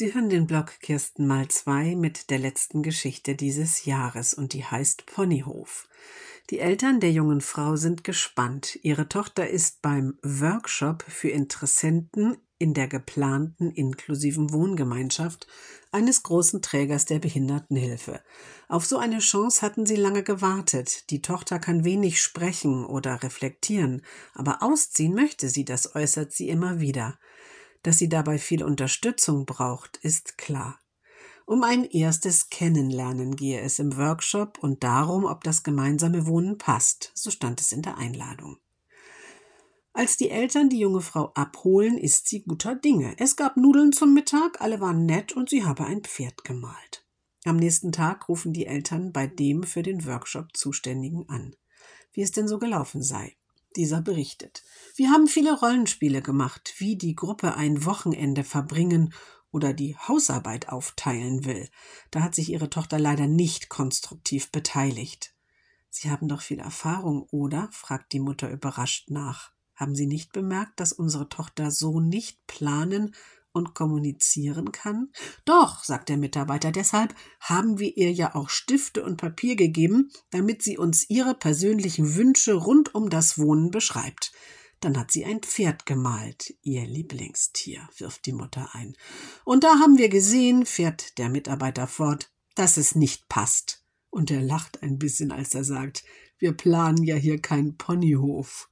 Sie hören den Blog Kirsten mal zwei mit der letzten Geschichte dieses Jahres und die heißt Ponyhof. Die Eltern der jungen Frau sind gespannt. Ihre Tochter ist beim Workshop für Interessenten in der geplanten inklusiven Wohngemeinschaft eines großen Trägers der Behindertenhilfe. Auf so eine Chance hatten sie lange gewartet. Die Tochter kann wenig sprechen oder reflektieren, aber ausziehen möchte sie, das äußert sie immer wieder. Dass sie dabei viel Unterstützung braucht, ist klar. Um ein erstes Kennenlernen gehe es im Workshop und darum, ob das gemeinsame Wohnen passt, so stand es in der Einladung. Als die Eltern die junge Frau abholen, ist sie guter Dinge. Es gab Nudeln zum Mittag, alle waren nett und sie habe ein Pferd gemalt. Am nächsten Tag rufen die Eltern bei dem für den Workshop Zuständigen an, wie es denn so gelaufen sei. Dieser berichtet. Wir haben viele Rollenspiele gemacht, wie die Gruppe ein Wochenende verbringen oder die Hausarbeit aufteilen will. Da hat sich ihre Tochter leider nicht konstruktiv beteiligt. Sie haben doch viel Erfahrung, oder? fragt die Mutter überrascht nach. Haben Sie nicht bemerkt, dass unsere Tochter so nicht planen und kommunizieren kann? Doch, sagt der Mitarbeiter, deshalb haben wir ihr ja auch Stifte und Papier gegeben, damit sie uns ihre persönlichen Wünsche rund um das Wohnen beschreibt. Dann hat sie ein Pferd gemalt, ihr Lieblingstier, wirft die Mutter ein. Und da haben wir gesehen, fährt der Mitarbeiter fort, dass es nicht passt. Und er lacht ein bisschen, als er sagt, wir planen ja hier keinen Ponyhof.